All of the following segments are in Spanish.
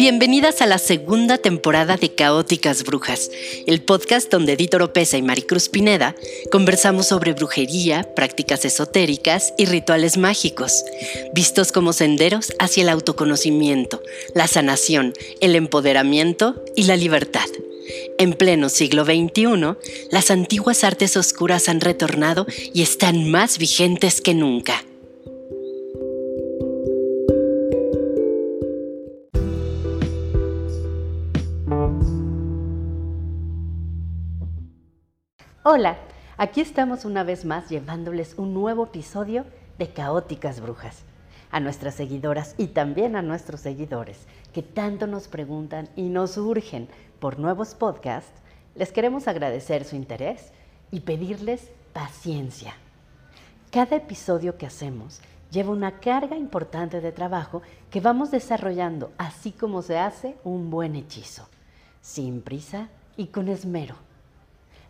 Bienvenidas a la segunda temporada de Caóticas Brujas, el podcast donde Edith Oropesa y Maricruz Pineda conversamos sobre brujería, prácticas esotéricas y rituales mágicos, vistos como senderos hacia el autoconocimiento, la sanación, el empoderamiento y la libertad. En pleno siglo XXI, las antiguas artes oscuras han retornado y están más vigentes que nunca. Hola, aquí estamos una vez más llevándoles un nuevo episodio de Caóticas Brujas. A nuestras seguidoras y también a nuestros seguidores que tanto nos preguntan y nos urgen por nuevos podcasts, les queremos agradecer su interés y pedirles paciencia. Cada episodio que hacemos lleva una carga importante de trabajo que vamos desarrollando así como se hace un buen hechizo, sin prisa y con esmero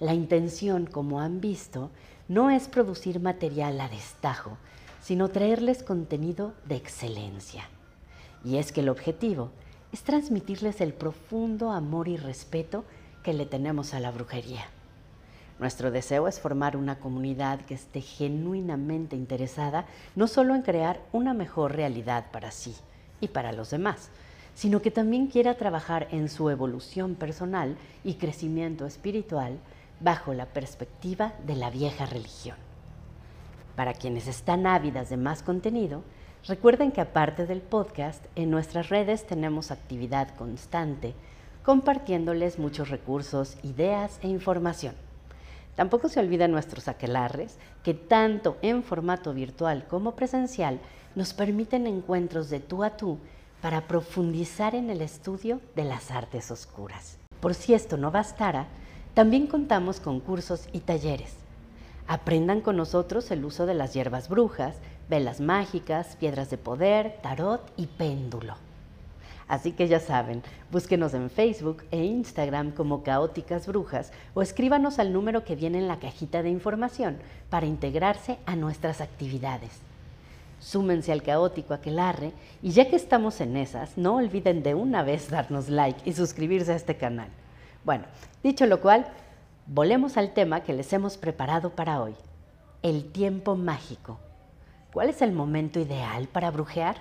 la intención, como han visto, no es producir material a destajo, sino traerles contenido de excelencia. Y es que el objetivo es transmitirles el profundo amor y respeto que le tenemos a la brujería. Nuestro deseo es formar una comunidad que esté genuinamente interesada no solo en crear una mejor realidad para sí y para los demás, sino que también quiera trabajar en su evolución personal y crecimiento espiritual bajo la perspectiva de la vieja religión. Para quienes están ávidas de más contenido, recuerden que aparte del podcast, en nuestras redes tenemos actividad constante, compartiéndoles muchos recursos, ideas e información. Tampoco se olviden nuestros aquelarres, que tanto en formato virtual como presencial nos permiten encuentros de tú a tú para profundizar en el estudio de las artes oscuras. Por si esto no bastara, también contamos con cursos y talleres. Aprendan con nosotros el uso de las hierbas brujas, velas mágicas, piedras de poder, tarot y péndulo. Así que ya saben, búsquenos en Facebook e Instagram como Caóticas Brujas o escríbanos al número que viene en la cajita de información para integrarse a nuestras actividades. Súmense al caótico aquelarre y ya que estamos en esas, no olviden de una vez darnos like y suscribirse a este canal. Bueno, dicho lo cual, volvemos al tema que les hemos preparado para hoy, el tiempo mágico. ¿Cuál es el momento ideal para brujear?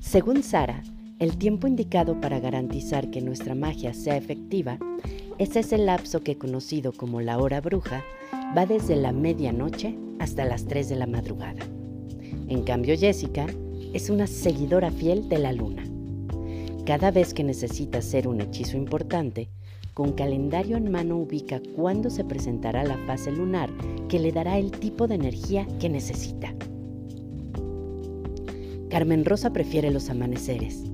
Según Sara, el tiempo indicado para garantizar que nuestra magia sea efectiva es ese lapso que conocido como la hora bruja va desde la medianoche hasta las 3 de la madrugada. En cambio, Jessica es una seguidora fiel de la luna. Cada vez que necesita hacer un hechizo importante, con calendario en mano ubica cuándo se presentará la fase lunar que le dará el tipo de energía que necesita. Carmen Rosa prefiere los amaneceres.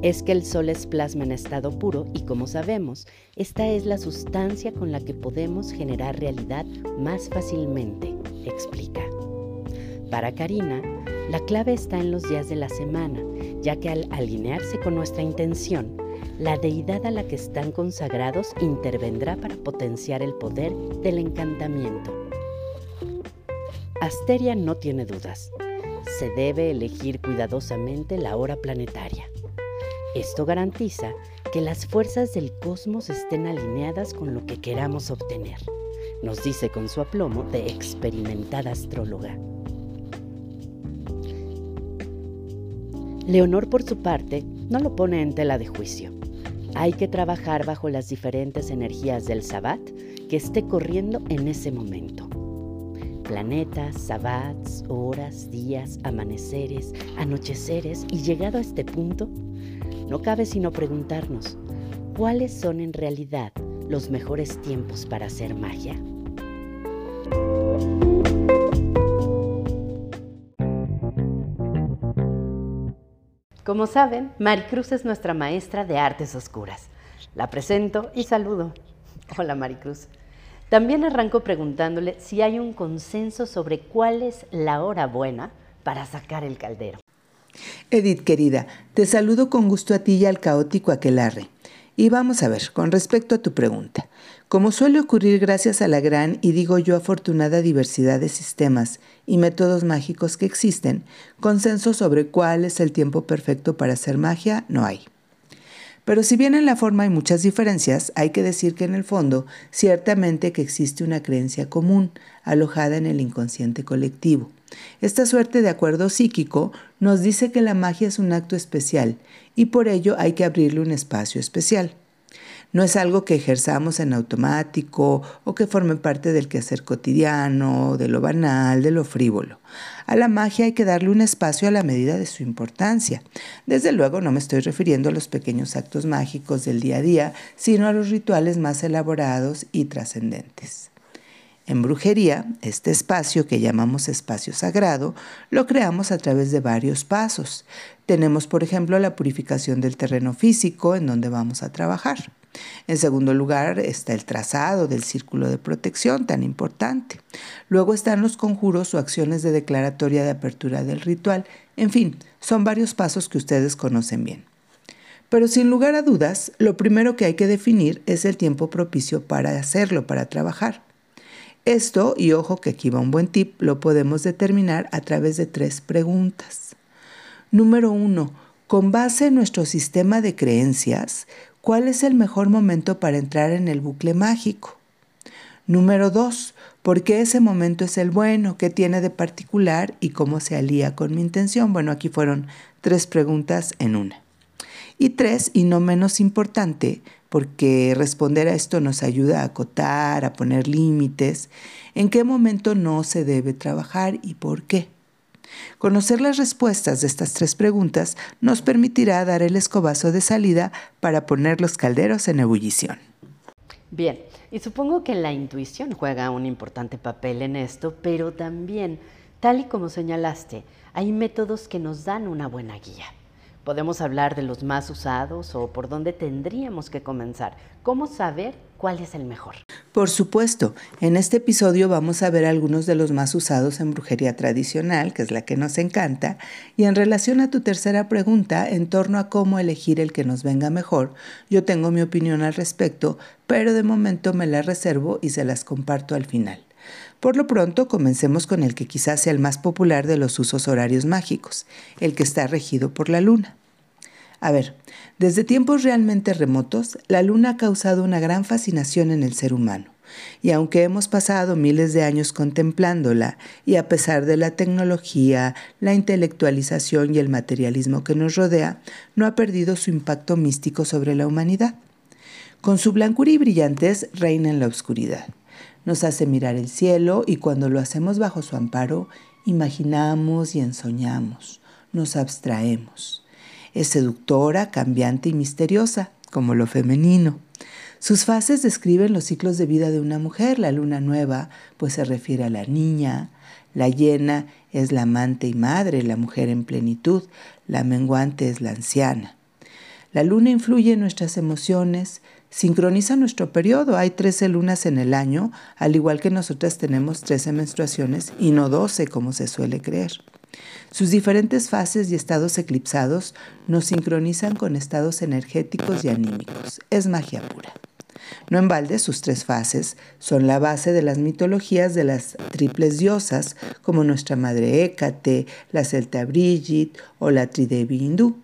Es que el sol es plasma en estado puro y como sabemos, esta es la sustancia con la que podemos generar realidad más fácilmente, explica. Para Karina, la clave está en los días de la semana, ya que al alinearse con nuestra intención, la deidad a la que están consagrados intervendrá para potenciar el poder del encantamiento. Asteria no tiene dudas. Se debe elegir cuidadosamente la hora planetaria. Esto garantiza que las fuerzas del cosmos estén alineadas con lo que queramos obtener, nos dice con su aplomo de experimentada astróloga. Leonor, por su parte, no lo pone en tela de juicio. Hay que trabajar bajo las diferentes energías del Sabbat que esté corriendo en ese momento. Planetas, sabbats, horas, días, amaneceres, anocheceres y llegado a este punto, no cabe sino preguntarnos, ¿cuáles son en realidad los mejores tiempos para hacer magia? Como saben, Maricruz es nuestra maestra de artes oscuras. La presento y saludo. Hola Maricruz. También arranco preguntándole si hay un consenso sobre cuál es la hora buena para sacar el caldero. Edith, querida, te saludo con gusto a ti y al caótico aquelarre. Y vamos a ver, con respecto a tu pregunta, como suele ocurrir gracias a la gran y digo yo afortunada diversidad de sistemas y métodos mágicos que existen, consenso sobre cuál es el tiempo perfecto para hacer magia no hay. Pero si bien en la forma hay muchas diferencias, hay que decir que en el fondo ciertamente que existe una creencia común alojada en el inconsciente colectivo. Esta suerte de acuerdo psíquico nos dice que la magia es un acto especial y por ello hay que abrirle un espacio especial. No es algo que ejerzamos en automático o que forme parte del quehacer cotidiano, de lo banal, de lo frívolo. A la magia hay que darle un espacio a la medida de su importancia. Desde luego no me estoy refiriendo a los pequeños actos mágicos del día a día, sino a los rituales más elaborados y trascendentes. En brujería, este espacio que llamamos espacio sagrado, lo creamos a través de varios pasos. Tenemos, por ejemplo, la purificación del terreno físico en donde vamos a trabajar. En segundo lugar está el trazado del círculo de protección tan importante. Luego están los conjuros o acciones de declaratoria de apertura del ritual. En fin, son varios pasos que ustedes conocen bien. Pero sin lugar a dudas, lo primero que hay que definir es el tiempo propicio para hacerlo, para trabajar. Esto, y ojo que aquí va un buen tip, lo podemos determinar a través de tres preguntas. Número uno, con base en nuestro sistema de creencias, ¿cuál es el mejor momento para entrar en el bucle mágico? Número dos, ¿por qué ese momento es el bueno? ¿Qué tiene de particular y cómo se alía con mi intención? Bueno, aquí fueron tres preguntas en una. Y tres, y no menos importante, porque responder a esto nos ayuda a acotar, a poner límites, en qué momento no se debe trabajar y por qué. Conocer las respuestas de estas tres preguntas nos permitirá dar el escobazo de salida para poner los calderos en ebullición. Bien, y supongo que la intuición juega un importante papel en esto, pero también, tal y como señalaste, hay métodos que nos dan una buena guía. Podemos hablar de los más usados o por dónde tendríamos que comenzar. ¿Cómo saber cuál es el mejor? Por supuesto, en este episodio vamos a ver algunos de los más usados en brujería tradicional, que es la que nos encanta, y en relación a tu tercera pregunta, en torno a cómo elegir el que nos venga mejor, yo tengo mi opinión al respecto, pero de momento me la reservo y se las comparto al final. Por lo pronto, comencemos con el que quizás sea el más popular de los usos horarios mágicos, el que está regido por la luna. A ver, desde tiempos realmente remotos, la luna ha causado una gran fascinación en el ser humano. Y aunque hemos pasado miles de años contemplándola, y a pesar de la tecnología, la intelectualización y el materialismo que nos rodea, no ha perdido su impacto místico sobre la humanidad. Con su blancura y brillantez reina en la oscuridad nos hace mirar el cielo y cuando lo hacemos bajo su amparo, imaginamos y ensoñamos, nos abstraemos. Es seductora, cambiante y misteriosa, como lo femenino. Sus fases describen los ciclos de vida de una mujer, la luna nueva, pues se refiere a la niña, la llena es la amante y madre, la mujer en plenitud, la menguante es la anciana. La luna influye en nuestras emociones, sincroniza nuestro periodo. Hay 13 lunas en el año, al igual que nosotras tenemos 13 menstruaciones y no 12 como se suele creer. Sus diferentes fases y estados eclipsados nos sincronizan con estados energéticos y anímicos. Es magia pura. No en balde, sus tres fases son la base de las mitologías de las triples diosas, como nuestra madre Hécate, la celta Brigid o la tridevi hindú.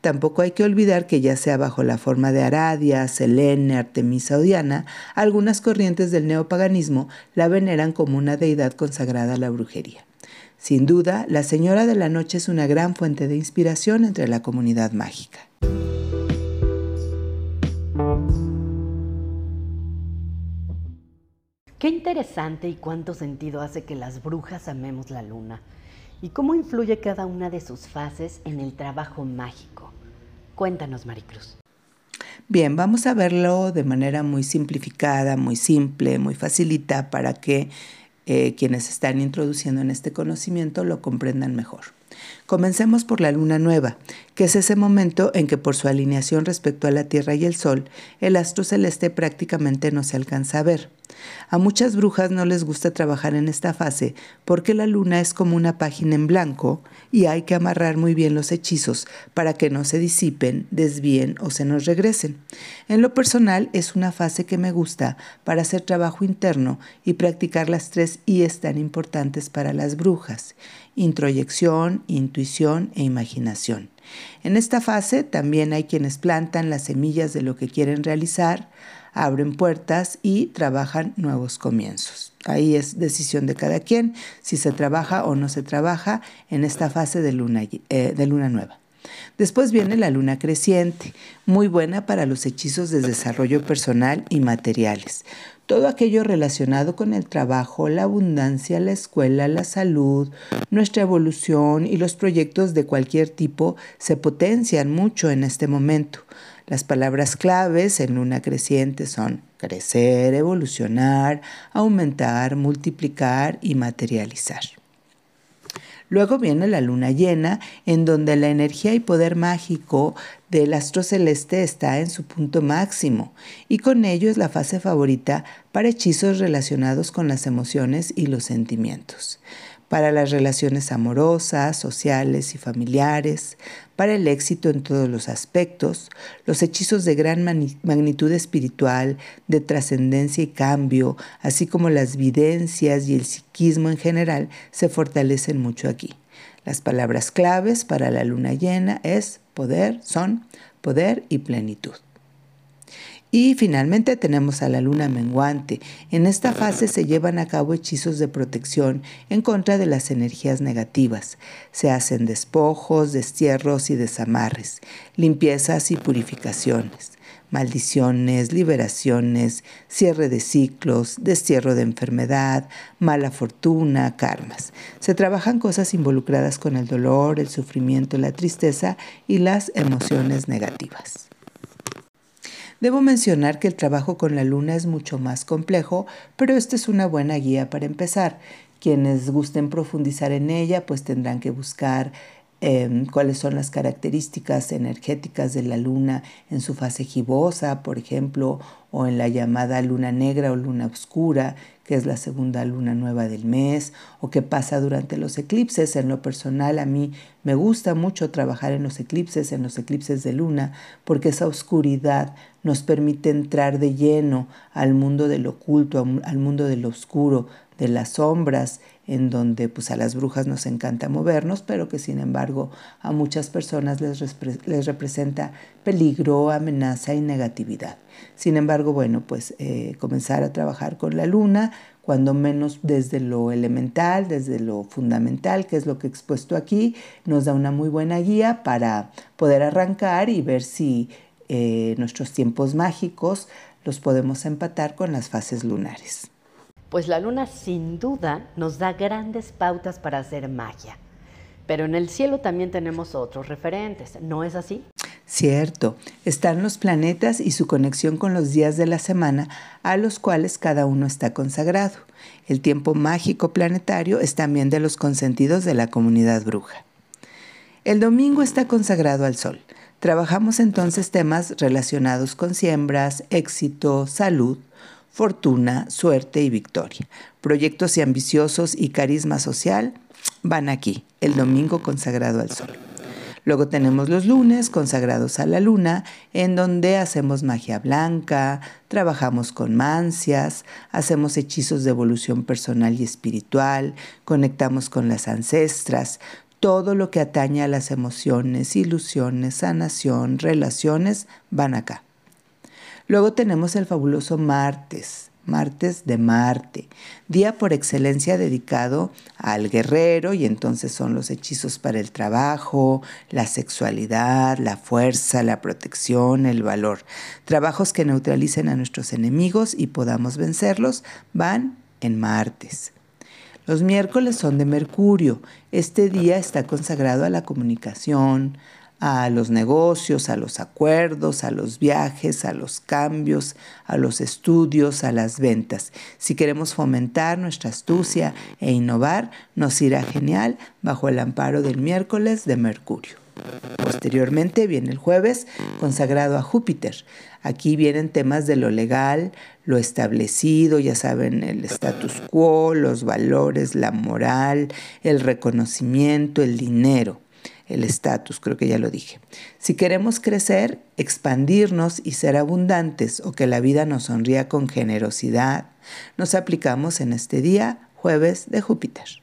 Tampoco hay que olvidar que ya sea bajo la forma de Aradia, Selene, Artemisa o Diana, algunas corrientes del neopaganismo la veneran como una deidad consagrada a la brujería. Sin duda, la Señora de la Noche es una gran fuente de inspiración entre la comunidad mágica. Qué interesante y cuánto sentido hace que las brujas amemos la luna y cómo influye cada una de sus fases en el trabajo mágico. Cuéntanos, Maricruz. Bien, vamos a verlo de manera muy simplificada, muy simple, muy facilita para que eh, quienes están introduciendo en este conocimiento lo comprendan mejor. Comencemos por la luna nueva, que es ese momento en que por su alineación respecto a la Tierra y el Sol, el astro celeste prácticamente no se alcanza a ver. A muchas brujas no les gusta trabajar en esta fase porque la luna es como una página en blanco y hay que amarrar muy bien los hechizos para que no se disipen, desvíen o se nos regresen. En lo personal es una fase que me gusta para hacer trabajo interno y practicar las tres I's tan importantes para las brujas, introyección, intuición e imaginación. En esta fase también hay quienes plantan las semillas de lo que quieren realizar, abren puertas y trabajan nuevos comienzos. Ahí es decisión de cada quien si se trabaja o no se trabaja en esta fase de luna, eh, de luna nueva. Después viene la luna creciente, muy buena para los hechizos de desarrollo personal y materiales. Todo aquello relacionado con el trabajo, la abundancia, la escuela, la salud, nuestra evolución y los proyectos de cualquier tipo se potencian mucho en este momento. Las palabras claves en luna creciente son crecer, evolucionar, aumentar, multiplicar y materializar. Luego viene la luna llena, en donde la energía y poder mágico del astro celeste está en su punto máximo, y con ello es la fase favorita para hechizos relacionados con las emociones y los sentimientos para las relaciones amorosas, sociales y familiares, para el éxito en todos los aspectos, los hechizos de gran magnitud espiritual, de trascendencia y cambio, así como las videncias y el psiquismo en general, se fortalecen mucho aquí. Las palabras claves para la luna llena es poder, son poder y plenitud. Y finalmente tenemos a la luna menguante. En esta fase se llevan a cabo hechizos de protección en contra de las energías negativas. Se hacen despojos, destierros y desamarres, limpiezas y purificaciones, maldiciones, liberaciones, cierre de ciclos, destierro de enfermedad, mala fortuna, karmas. Se trabajan cosas involucradas con el dolor, el sufrimiento, la tristeza y las emociones negativas. Debo mencionar que el trabajo con la luna es mucho más complejo, pero esta es una buena guía para empezar. Quienes gusten profundizar en ella, pues tendrán que buscar em, cuáles son las características energéticas de la luna en su fase gibosa, por ejemplo, o en la llamada luna negra o luna oscura, que es la segunda luna nueva del mes, o qué pasa durante los eclipses. En lo personal, a mí me gusta mucho trabajar en los eclipses, en los eclipses de luna, porque esa oscuridad nos permite entrar de lleno al mundo del oculto, al mundo del oscuro, de las sombras, en donde pues a las brujas nos encanta movernos, pero que sin embargo a muchas personas les, les representa peligro, amenaza y negatividad. Sin embargo, bueno, pues eh, comenzar a trabajar con la luna, cuando menos desde lo elemental, desde lo fundamental, que es lo que he expuesto aquí, nos da una muy buena guía para poder arrancar y ver si eh, nuestros tiempos mágicos los podemos empatar con las fases lunares. Pues la luna sin duda nos da grandes pautas para hacer magia. Pero en el cielo también tenemos otros referentes, ¿no es así? Cierto, están los planetas y su conexión con los días de la semana a los cuales cada uno está consagrado. El tiempo mágico planetario es también de los consentidos de la comunidad bruja. El domingo está consagrado al Sol. Trabajamos entonces temas relacionados con siembras, éxito, salud, fortuna, suerte y victoria. Proyectos y ambiciosos y carisma social van aquí, el domingo consagrado al sol. Luego tenemos los lunes consagrados a la luna, en donde hacemos magia blanca, trabajamos con mancias, hacemos hechizos de evolución personal y espiritual, conectamos con las ancestras, todo lo que atañe a las emociones, ilusiones, sanación, relaciones, van acá. Luego tenemos el fabuloso martes, martes de Marte, día por excelencia dedicado al guerrero y entonces son los hechizos para el trabajo, la sexualidad, la fuerza, la protección, el valor. Trabajos que neutralicen a nuestros enemigos y podamos vencerlos van en martes. Los miércoles son de Mercurio. Este día está consagrado a la comunicación, a los negocios, a los acuerdos, a los viajes, a los cambios, a los estudios, a las ventas. Si queremos fomentar nuestra astucia e innovar, nos irá genial bajo el amparo del miércoles de Mercurio. Posteriormente viene el jueves consagrado a Júpiter. Aquí vienen temas de lo legal, lo establecido, ya saben, el status quo, los valores, la moral, el reconocimiento, el dinero el estatus, creo que ya lo dije. Si queremos crecer, expandirnos y ser abundantes o que la vida nos sonría con generosidad, nos aplicamos en este día, jueves de Júpiter.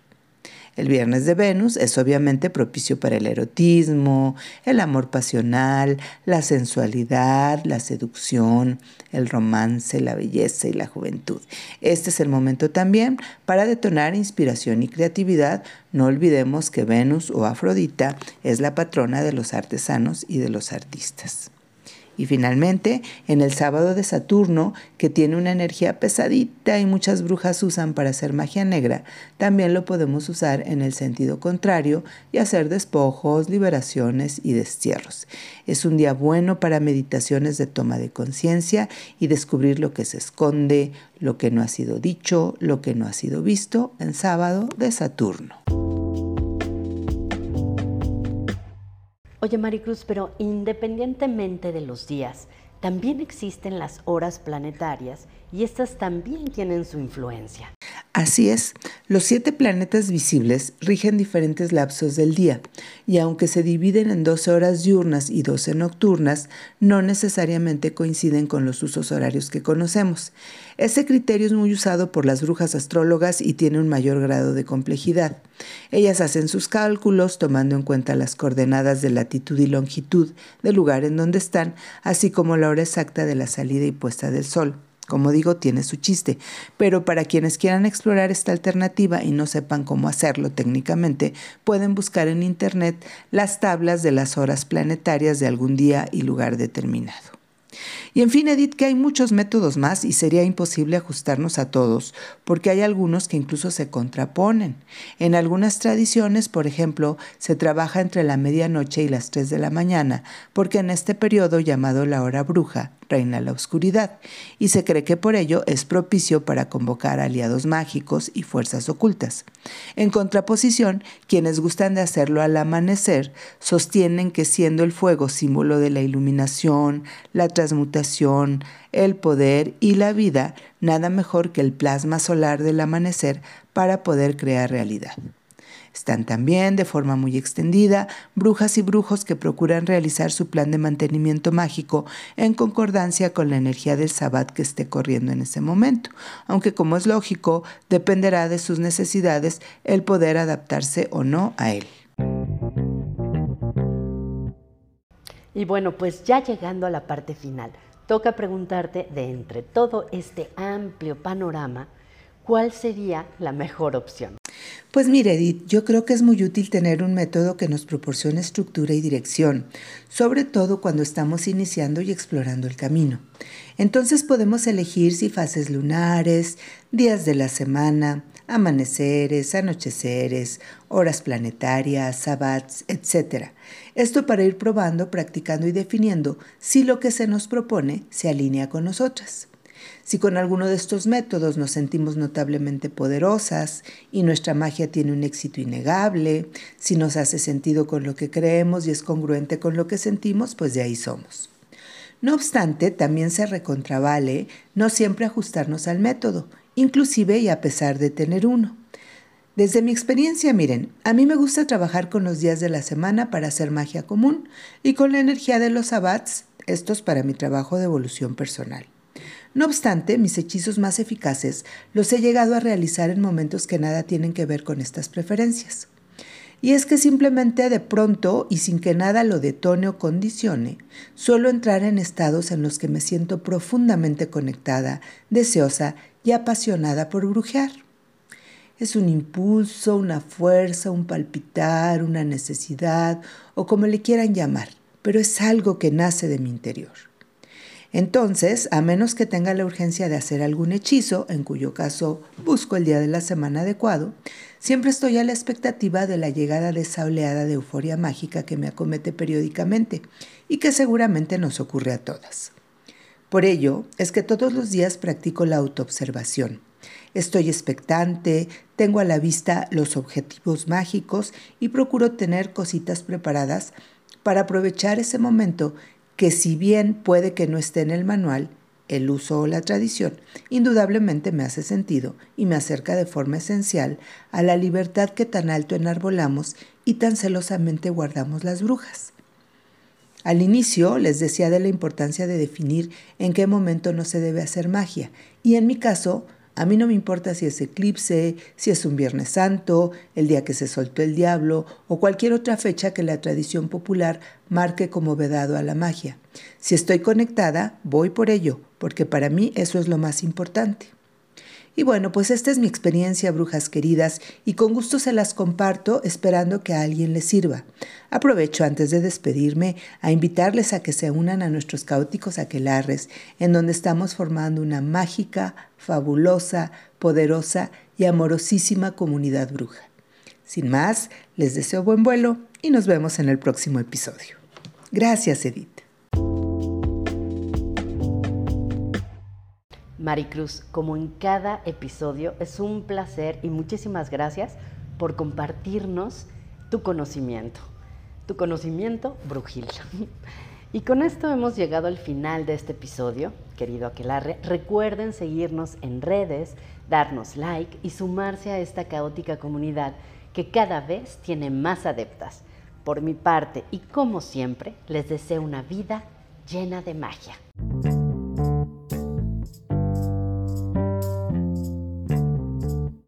El viernes de Venus es obviamente propicio para el erotismo, el amor pasional, la sensualidad, la seducción, el romance, la belleza y la juventud. Este es el momento también para detonar inspiración y creatividad. No olvidemos que Venus o Afrodita es la patrona de los artesanos y de los artistas. Y finalmente, en el sábado de Saturno, que tiene una energía pesadita y muchas brujas usan para hacer magia negra, también lo podemos usar en el sentido contrario y hacer despojos, liberaciones y destierros. Es un día bueno para meditaciones de toma de conciencia y descubrir lo que se esconde, lo que no ha sido dicho, lo que no ha sido visto en sábado de Saturno. Oye, Maricruz, pero independientemente de los días, también existen las horas planetarias y estas también tienen su influencia. Así es, los siete planetas visibles rigen diferentes lapsos del día, y aunque se dividen en 12 horas diurnas y 12 nocturnas, no necesariamente coinciden con los usos horarios que conocemos. Ese criterio es muy usado por las brujas astrólogas y tiene un mayor grado de complejidad. Ellas hacen sus cálculos tomando en cuenta las coordenadas de latitud y longitud del lugar en donde están, así como la hora exacta de la salida y puesta del sol. Como digo, tiene su chiste, pero para quienes quieran explorar esta alternativa y no sepan cómo hacerlo técnicamente, pueden buscar en Internet las tablas de las horas planetarias de algún día y lugar determinado. Y en fin, Edith, que hay muchos métodos más y sería imposible ajustarnos a todos, porque hay algunos que incluso se contraponen. En algunas tradiciones, por ejemplo, se trabaja entre la medianoche y las 3 de la mañana, porque en este periodo llamado la hora bruja, reina la oscuridad, y se cree que por ello es propicio para convocar aliados mágicos y fuerzas ocultas. En contraposición, quienes gustan de hacerlo al amanecer sostienen que siendo el fuego símbolo de la iluminación, la transmutación, el poder y la vida, nada mejor que el plasma solar del amanecer para poder crear realidad. Están también, de forma muy extendida, brujas y brujos que procuran realizar su plan de mantenimiento mágico en concordancia con la energía del sabbat que esté corriendo en ese momento, aunque como es lógico, dependerá de sus necesidades el poder adaptarse o no a él. Y bueno, pues ya llegando a la parte final, toca preguntarte de entre todo este amplio panorama, ¿cuál sería la mejor opción? Pues mire, Edith, yo creo que es muy útil tener un método que nos proporcione estructura y dirección, sobre todo cuando estamos iniciando y explorando el camino. Entonces podemos elegir si fases lunares, días de la semana, amaneceres, anocheceres, horas planetarias, sabbats, etc. Esto para ir probando, practicando y definiendo si lo que se nos propone se alinea con nosotras. Si con alguno de estos métodos nos sentimos notablemente poderosas y nuestra magia tiene un éxito innegable, si nos hace sentido con lo que creemos y es congruente con lo que sentimos, pues de ahí somos. No obstante, también se recontravale no siempre ajustarnos al método, inclusive y a pesar de tener uno. Desde mi experiencia, miren, a mí me gusta trabajar con los días de la semana para hacer magia común y con la energía de los sabbats, estos para mi trabajo de evolución personal. No obstante, mis hechizos más eficaces los he llegado a realizar en momentos que nada tienen que ver con estas preferencias. Y es que simplemente de pronto y sin que nada lo detone o condicione, suelo entrar en estados en los que me siento profundamente conectada, deseosa y apasionada por brujear. Es un impulso, una fuerza, un palpitar, una necesidad o como le quieran llamar, pero es algo que nace de mi interior. Entonces, a menos que tenga la urgencia de hacer algún hechizo, en cuyo caso busco el día de la semana adecuado, siempre estoy a la expectativa de la llegada de esa oleada de euforia mágica que me acomete periódicamente y que seguramente nos ocurre a todas. Por ello, es que todos los días practico la autoobservación. Estoy expectante, tengo a la vista los objetivos mágicos y procuro tener cositas preparadas para aprovechar ese momento que si bien puede que no esté en el manual, el uso o la tradición, indudablemente me hace sentido y me acerca de forma esencial a la libertad que tan alto enarbolamos y tan celosamente guardamos las brujas. Al inicio les decía de la importancia de definir en qué momento no se debe hacer magia, y en mi caso, a mí no me importa si es eclipse, si es un Viernes Santo, el día que se soltó el diablo o cualquier otra fecha que la tradición popular marque como vedado a la magia. Si estoy conectada, voy por ello, porque para mí eso es lo más importante. Y bueno, pues esta es mi experiencia, brujas queridas, y con gusto se las comparto esperando que a alguien les sirva. Aprovecho antes de despedirme a invitarles a que se unan a nuestros caóticos aquelarres, en donde estamos formando una mágica, fabulosa, poderosa y amorosísima comunidad bruja. Sin más, les deseo buen vuelo y nos vemos en el próximo episodio. Gracias, Edith. Maricruz, como en cada episodio, es un placer y muchísimas gracias por compartirnos tu conocimiento, tu conocimiento brujil. Y con esto hemos llegado al final de este episodio, querido Aquelarre. Recuerden seguirnos en redes, darnos like y sumarse a esta caótica comunidad que cada vez tiene más adeptas. Por mi parte y como siempre, les deseo una vida llena de magia.